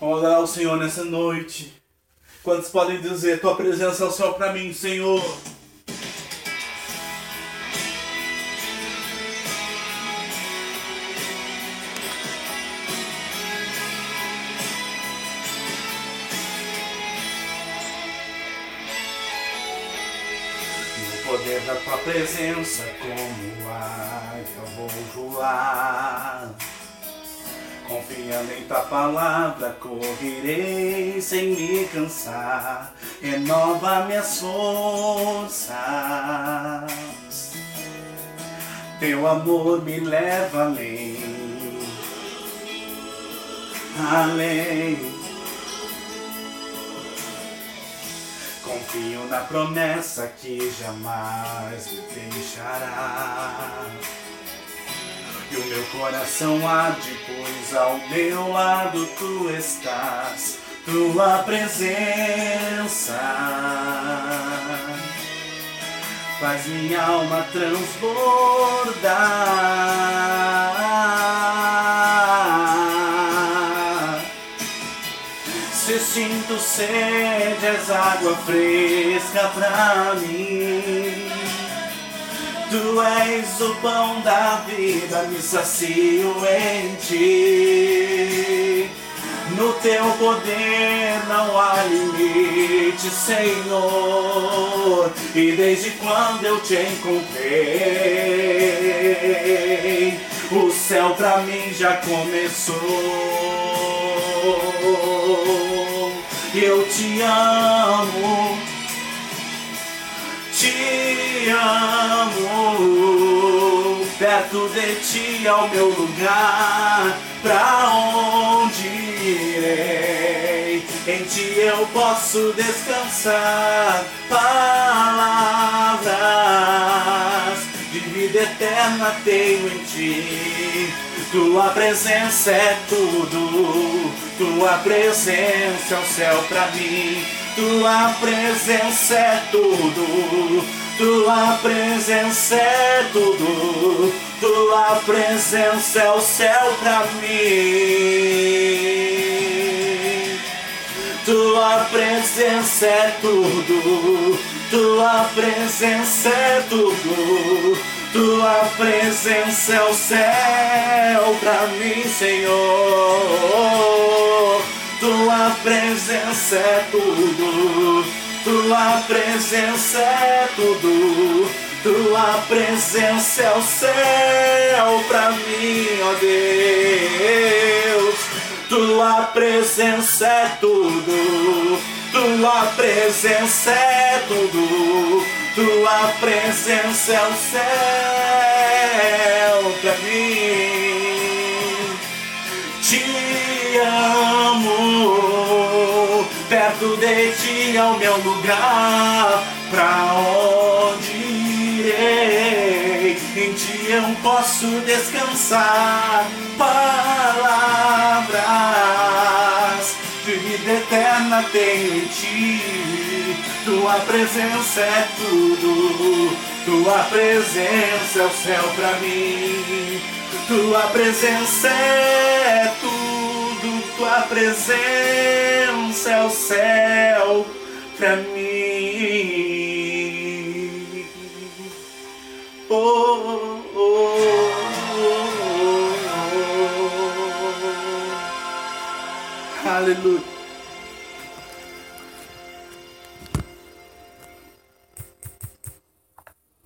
Vamos adorar o Senhor nessa noite. Quantos podem dizer, tua presença é o céu para mim, Senhor? No poder da tua presença, como ar, eu vou voar. Confiando em tua palavra, correrei sem me cansar. Renova minhas forças. Teu amor me leva além. Além. Confio na promessa que jamais me deixará. E o meu coração arde, pois ao meu lado tu estás, tua presença faz minha alma transbordar. Se sinto sede, és água fresca pra mim. Tu és o pão da vida, me sacio em ti. No teu poder não há limite, Senhor. E desde quando eu te encontrei, o céu pra mim já começou. Eu te amo te amo. Perto de ti é o meu lugar, pra onde irei? Em ti eu posso descansar. Palavras de vida eterna tenho em ti. Tua presença é tudo, tua presença é o céu pra mim. Tua presença é tudo, tua presença é tudo, tua presença é o céu pra mim. Tua presença é tudo, tua presença é tudo, tua presença é o céu pra mim, Senhor. Tua presença é tudo, tua presença é tudo, tua presença é o céu pra mim, ó Deus. Tua presença é tudo, tua presença é tudo, tua presença é o céu pra mim. Te amo, perto de ti é o meu lugar, pra onde irei? Em ti eu posso descansar. Palavras de vida eterna tenho em ti. Tua presença é tudo, tua presença é o céu pra mim. Tua presença é tudo, tua presença é o céu pra mim. Oh, oh, oh, oh, oh. Aleluia.